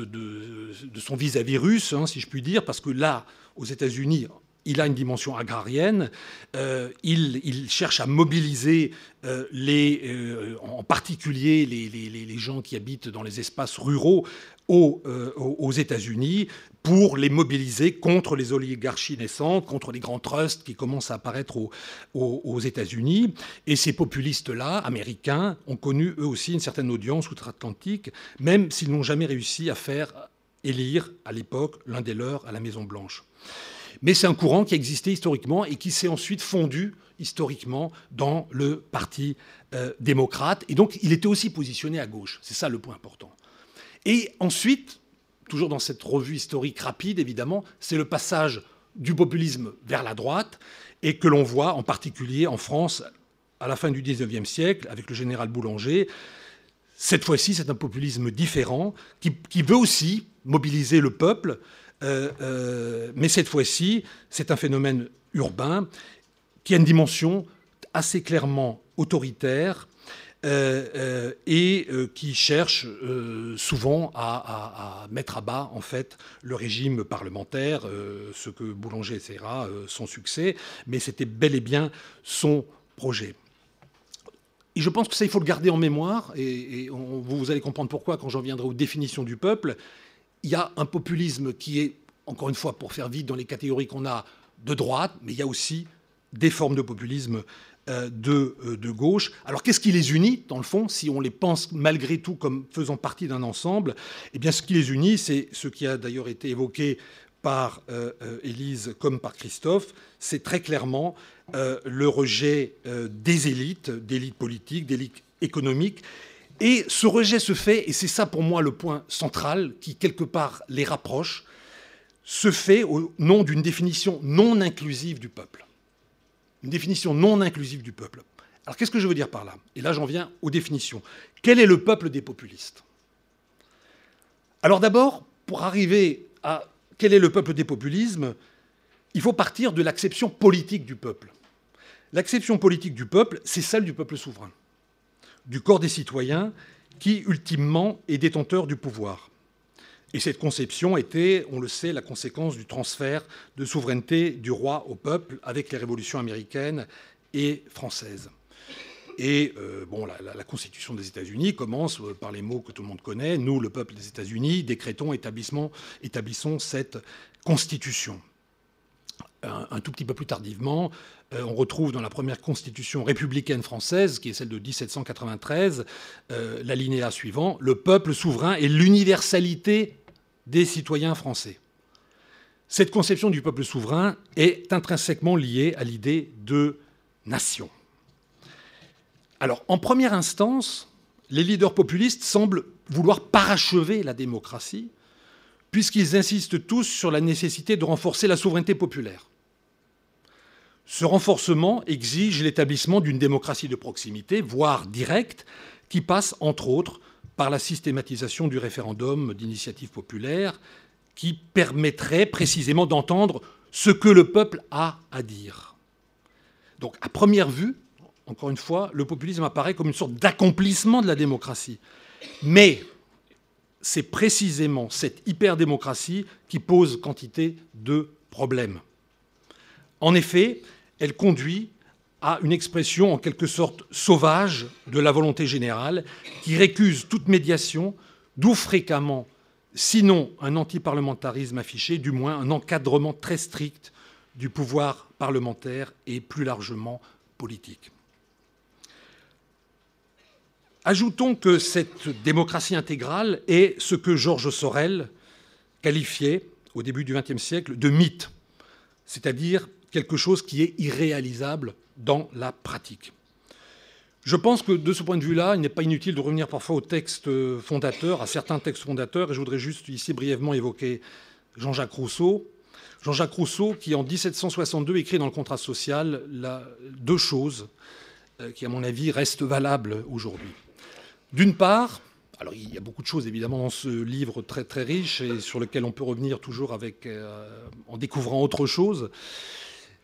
son vis-à-vis russe, hein, si je puis dire, parce que là, aux États-Unis, il a une dimension agrarienne. Euh, il, cherche à mobiliser euh, euh, en particulier les, gens qui habitent dans les espaces ruraux aux, aux États-Unis pour les mobiliser contre les oligarchies naissantes, contre les grands trusts qui commencent à apparaître aux, aux États-Unis. Et ces populistes-là, américains, ont connu eux aussi une certaine audience outre-Atlantique, même s'ils n'ont jamais réussi à faire élire à l'époque l'un des leurs à la Maison-Blanche. Mais c'est un courant qui existait historiquement et qui s'est ensuite fondu historiquement dans le Parti euh, démocrate. Et donc, il était aussi positionné à gauche. C'est ça le point important. Et ensuite, toujours dans cette revue historique rapide, évidemment, c'est le passage du populisme vers la droite et que l'on voit en particulier en France à la fin du XIXe siècle avec le général Boulanger. Cette fois-ci, c'est un populisme différent qui, veut aussi mobiliser le peuple, mais cette fois-ci, c'est un phénomène urbain qui a une dimension assez clairement autoritaire euh, et qui cherche souvent à, mettre à bas en fait le régime parlementaire, ce que Boulanger essaiera son succès, mais c'était bel et bien son projet. Et je pense que ça, il faut le garder en mémoire, et, vous allez comprendre pourquoi quand j'en viendrai aux définitions du peuple il y a un populisme qui est, encore une fois, pour faire vite dans les catégories qu'on a, de droite, mais il y a aussi des formes de populisme euh, de, euh, de, gauche. Alors qu'est-ce qui les unit, dans le fond, si on les pense malgré tout comme faisant partie d'un ensemble? Eh bien, ce qui les unit, c'est ce qui a d'ailleurs été évoqué par euh, Élise comme par Christophe, c'est très clairement le rejet des élites, d'élites politiques, d'élites économiques, et ce rejet se fait, et c'est ça pour moi le point central qui quelque part les rapproche, se fait au nom d'une définition non inclusive du peuple. Une définition non inclusive du peuple. Alors qu'est-ce que je veux dire par là? Et là j'en viens aux définitions. Quel est le peuple des populistes? Alors d'abord, pour arriver à quel est le peuple des populismes, il faut partir de l'acception politique du peuple. L'acception politique du peuple, c'est celle du peuple souverain du corps des citoyens qui, ultimement, est détenteur du pouvoir. Et cette conception était, on le sait, la conséquence du transfert de souveraineté du roi au peuple avec les révolutions américaines et françaises. Et euh, bon, la, Constitution des États-Unis commence euh, par les mots que tout le monde connaît. Nous, le peuple des États-Unis, décrétons, établissons cette Constitution. Un, tout petit peu plus tardivement, euh, on retrouve dans la première constitution républicaine française, qui est celle de 1793, euh, l'alinéa suivant, le peuple souverain et l'universalité des citoyens français. Cette conception du peuple souverain est intrinsèquement liée à l'idée de nation. Alors, en première instance, les leaders populistes semblent vouloir parachever la démocratie, puisqu'ils insistent tous sur la nécessité de renforcer la souveraineté populaire. Ce renforcement exige l'établissement d'une démocratie de proximité, voire directe, qui passe entre autres par la systématisation du référendum d'initiative populaire, qui permettrait précisément d'entendre ce que le peuple a à dire. Donc à première vue, encore une fois, le populisme apparaît comme une sorte d'accomplissement de la démocratie. Mais c'est précisément cette hyperdémocratie qui pose quantité de problèmes. En effet, elle conduit à une expression en quelque sorte sauvage de la volonté générale qui récuse toute médiation, d'où fréquemment, sinon un antiparlementarisme affiché, du moins un encadrement très strict du pouvoir parlementaire et plus largement politique. Ajoutons que cette démocratie intégrale est ce que Georges Sorel qualifiait au début du XXe siècle de mythe, c'est-à-dire quelque chose qui est irréalisable dans la pratique. Je pense que de ce point de vue-là, il n'est pas inutile de revenir parfois aux textes fondateurs, à certains textes fondateurs, et je voudrais juste ici brièvement évoquer Jean-Jacques Rousseau. Jean-Jacques Rousseau qui, en 1762, écrit dans le contrat social deux choses euh, qui, à mon avis, restent valables aujourd'hui. D'une part, alors il y a beaucoup de choses évidemment dans ce livre très très riche et sur lequel on peut revenir toujours avec, euh, en découvrant autre chose.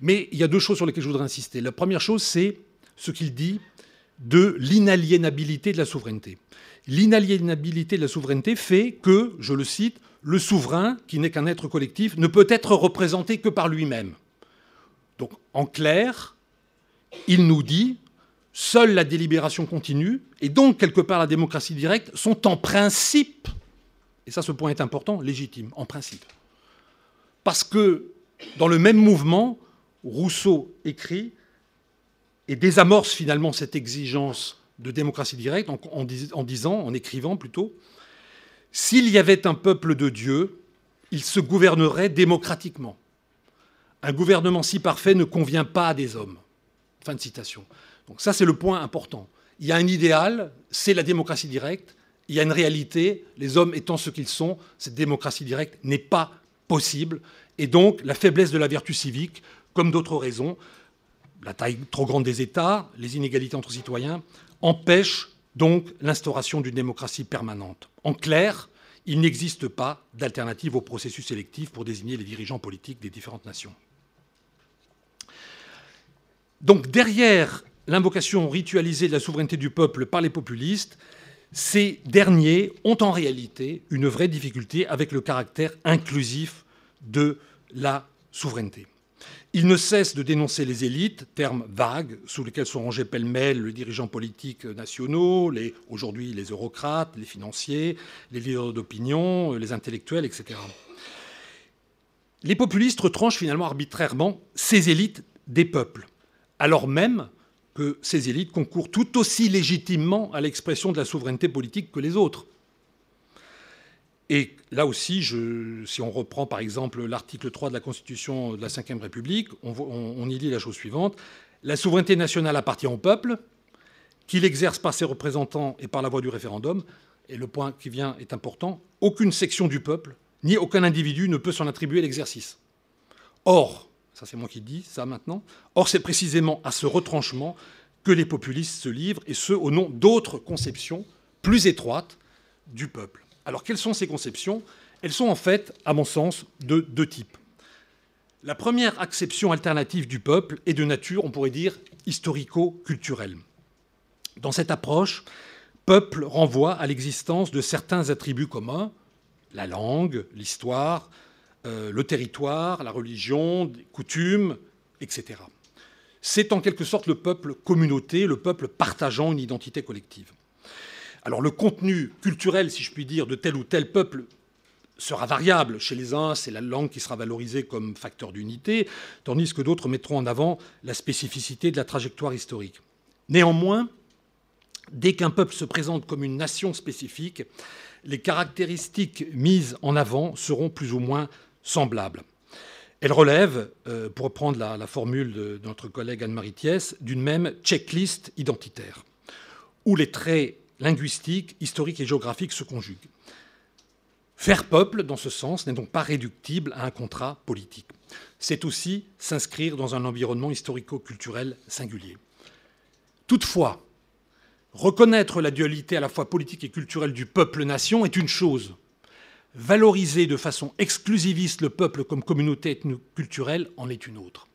Mais il y a deux choses sur lesquelles je voudrais insister. La première chose, c'est ce qu'il dit de l'inaliénabilité de la souveraineté. L'inaliénabilité de la souveraineté fait que, je le cite, le souverain, qui n'est qu'un être collectif, ne peut être représenté que par lui-même. Donc, en clair, il nous dit, seule la délibération continue, et donc, quelque part, la démocratie directe, sont en principe, et ça, ce point est important, légitime, en principe. Parce que, dans le même mouvement, Rousseau écrit et désamorce finalement cette exigence de démocratie directe en, disant, en écrivant plutôt, s'il y avait un peuple de Dieu, il se gouvernerait démocratiquement. Un gouvernement si parfait ne convient pas à des hommes. Fin de citation. Donc ça, c'est le point important. Il y a un idéal, c'est la démocratie directe. Il y a une réalité, les hommes étant ce qu'ils sont, cette démocratie directe n'est pas possible. Et donc, la faiblesse de la vertu civique comme d'autres raisons, la taille trop grande des États, les inégalités entre citoyens, empêchent donc l'instauration d'une démocratie permanente. En clair, il n'existe pas d'alternative au processus électif pour désigner les dirigeants politiques des différentes nations. Donc derrière l'invocation ritualisée de la souveraineté du peuple par les populistes, ces derniers ont en réalité une vraie difficulté avec le caractère inclusif de la souveraineté. Il ne cesse de dénoncer les élites, terme vague sous lesquels sont rangés pêle-mêle les dirigeants politiques nationaux, aujourd'hui les eurocrates, les financiers, les leaders d'opinion, les intellectuels, etc. Les populistes retranchent finalement arbitrairement ces élites des peuples, alors même que ces élites concourent tout aussi légitimement à l'expression de la souveraineté politique que les autres. Et là aussi, si on reprend par exemple l'article 3 de la Constitution de la Ve République, on, y lit la chose suivante. La souveraineté nationale appartient au peuple, qu'il exerce par ses représentants et par la voie du référendum. Et le point qui vient est important. Aucune section du peuple, ni aucun individu ne peut s'en attribuer l'exercice. Or, ça c'est moi qui dis ça maintenant, or c'est précisément à ce retranchement que les populistes se livrent, et ce au nom d'autres conceptions plus étroites du peuple. Alors quelles sont ces conceptions? Elles sont en fait, à mon sens, de deux types. La première acception alternative du peuple est de nature, on pourrait dire, historico-culturelle. Dans cette approche, peuple renvoie à l'existence de certains attributs communs, la langue, l'histoire, euh, le territoire, la religion, les coutumes, etc. C'est en quelque sorte le peuple communauté, le peuple partageant une identité collective. Alors le contenu culturel, si je puis dire, de tel ou tel peuple sera variable. Chez les uns, c'est la langue qui sera valorisée comme facteur d'unité, tandis que d'autres mettront en avant la spécificité de la trajectoire historique. Néanmoins, dès qu'un peuple se présente comme une nation spécifique, les caractéristiques mises en avant seront plus ou moins semblables. Elles relèvent, euh, pour reprendre la, formule de notre collègue Anne-Marie Thiès, d'une même checklist identitaire, où les traits linguistique, historique et géographique se conjuguent. Faire peuple, dans ce sens, n'est donc pas réductible à un contrat politique. c'est aussi s'inscrire dans un environnement historico-culturel singulier. Toutefois, reconnaître la dualité à la fois politique et culturelle du peuple-nation est une chose. Valoriser de façon exclusiviste le peuple comme communauté ethno-culturelle en est une autre.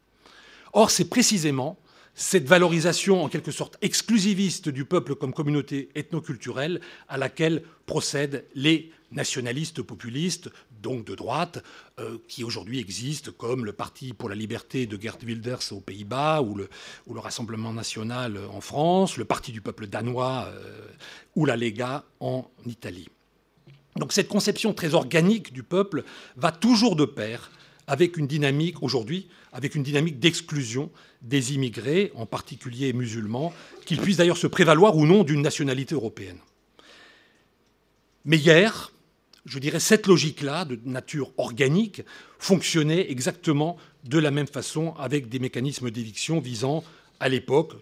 Or, c'est précisément cette valorisation en quelque sorte exclusiviste du peuple comme communauté ethnoculturelle à laquelle procèdent les nationalistes populistes, donc de droite, euh, qui aujourd'hui existent comme le Parti pour la liberté de Gert Wilders aux Pays-Bas ou le, Rassemblement national en France, le Parti du peuple danois euh, ou la Lega en Italie. Donc cette conception très organique du peuple va toujours de pair avec une dynamique aujourd'hui, avec une dynamique d'exclusion des immigrés, en particulier musulmans, qu'ils puissent d'ailleurs se prévaloir ou non d'une nationalité européenne. Mais hier, je dirais, cette logique-là, de nature organique, fonctionnait exactement de la même façon avec des mécanismes d'éviction visant à l'époque,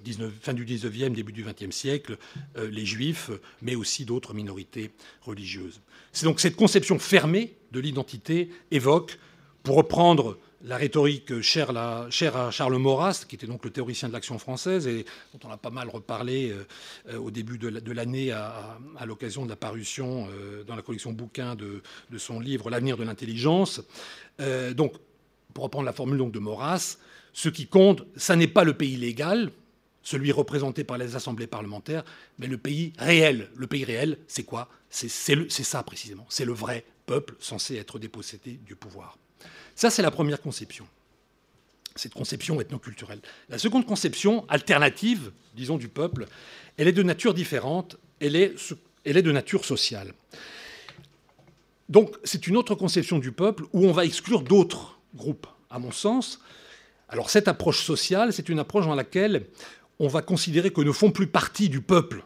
fin du 19e, début du 20e siècle, euh, les juifs, mais aussi d'autres minorités religieuses. C'est donc cette conception fermée de l'identité évoque, pour reprendre la rhétorique chère, à Charles Maurras, qui était donc le théoricien de l'action française et dont on a pas mal reparlé euh, euh, au début de l'année à, l'occasion de la parution dans la collection bouquin de, son livre L'avenir de l'intelligence. donc, pour reprendre la formule de Maurras, ce qui compte, ça n'est pas le pays légal, celui représenté par les assemblées parlementaires, mais le pays réel. Le pays réel, c'est quoi? C'est ça précisément. C'est le vrai peuple censé être dépossédé du pouvoir. Ça, c'est la première conception. Cette conception ethnoculturelle. La seconde conception, alternative, disons, du peuple, elle est de nature différente, elle est, elle est de nature sociale. Donc, c'est une autre conception du peuple où on va exclure d'autres groupes. À mon sens, alors cette approche sociale, c'est une approche dans laquelle on va considérer que ne font plus partie du peuple,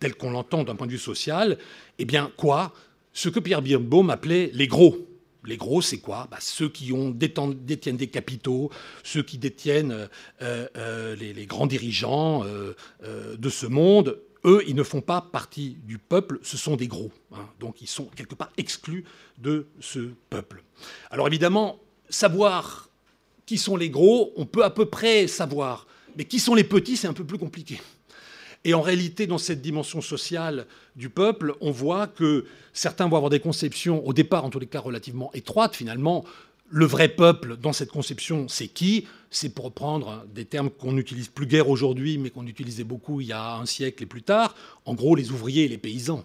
tel qu'on l'entend d'un point de vue social, eh bien quoi? Ce que Pierre Birnbaum appelait les gros. Les gros, c'est quoi? Bah, Ceux qui ont, détiennent des capitaux, ceux qui détiennent euh, euh, les, grands dirigeants euh, de ce monde. Eux, ils ne font pas partie du peuple, ce sont des gros. Hein. donc ils sont quelque part exclus de ce peuple. Alors évidemment, savoir qui sont les gros, on peut à peu près savoir. Mais qui sont les petits, c'est un peu plus compliqué. Et en réalité, dans cette dimension sociale du peuple, on voit que certains vont avoir des conceptions, au départ en tous les cas relativement étroites finalement. Le vrai peuple, dans cette conception, c'est qui? C'est pour reprendre des termes qu'on n'utilise plus guère aujourd'hui, mais qu'on utilisait beaucoup il y a un siècle et plus tard. En gros, les ouvriers et les paysans.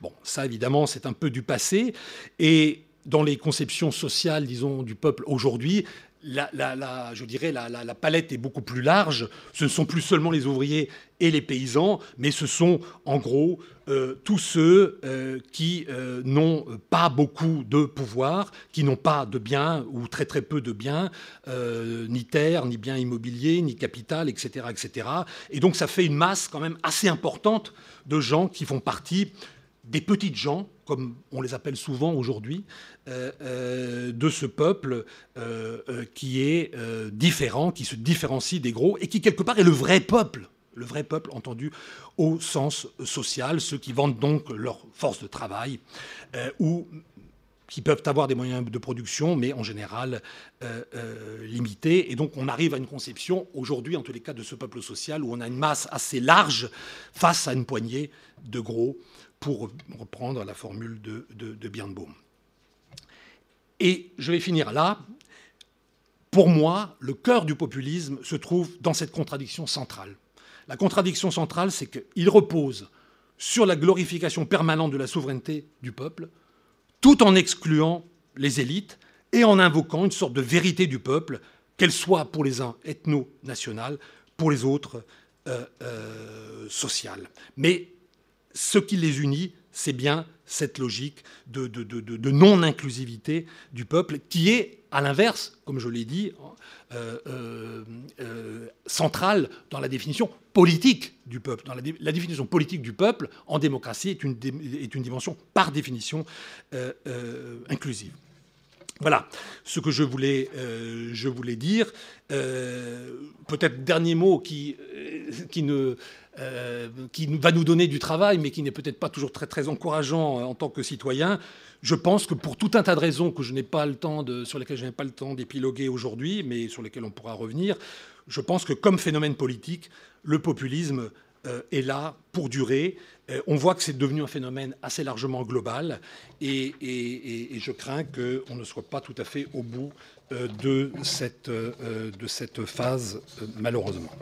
Bon, ça évidemment, c'est un peu du passé. Et dans les conceptions sociales, disons, du peuple aujourd'hui, la, je dirais la, palette est beaucoup plus large. Ce ne sont plus seulement les ouvriers et les paysans, mais ce sont en gros euh, tous ceux euh, qui euh, n'ont pas beaucoup de pouvoir, qui n'ont pas de biens ou très très peu de biens, ni terre, ni biens immobiliers, ni capital, etc., etc. Et donc ça fait une masse quand même assez importante de gens qui font partie des petites gens, comme on les appelle souvent aujourd'hui, euh, euh, de ce peuple euh, qui est différent, qui se différencie des gros, et qui quelque part est le vrai peuple, le vrai peuple entendu au sens social, ceux qui vendent donc leur force de travail, ou qui peuvent avoir des moyens de production, mais en général limités. Et donc on arrive à une conception, aujourd'hui en tous les cas, de ce peuple social, où on a une masse assez large face à une poignée de gros pour reprendre la formule de, de, Birnbaum. Et je vais finir là. Pour moi, le cœur du populisme se trouve dans cette contradiction centrale. La contradiction centrale, c'est qu'il repose sur la glorification permanente de la souveraineté du peuple, tout en excluant les élites et en invoquant une sorte de vérité du peuple, qu'elle soit pour les uns ethno-nationale, pour les autres euh, euh, sociale. Mais ce qui les unit, c'est bien cette logique de, non-inclusivité du peuple, qui est, à l'inverse, comme je l'ai dit, euh, euh, euh, centrale dans la définition politique du peuple. La, définition politique du peuple, en démocratie, est une, dimension, par définition, inclusive. Voilà ce que je voulais, dire. Peut-être dernier mot qui, ne, qui va nous donner du travail, mais qui n'est peut-être pas toujours très, encourageant en tant que citoyen. Je pense que pour tout un tas de raisons que je n'ai pas le temps de, sur lesquelles je n'ai pas le temps d'épiloguer aujourd'hui, mais sur lesquelles on pourra revenir, je pense que comme phénomène politique, le populisme euh, est là pour durer. Euh, on voit que c'est devenu un phénomène assez largement global et, je crains qu'on ne soit pas tout à fait au bout euh, de cette phase, malheureusement.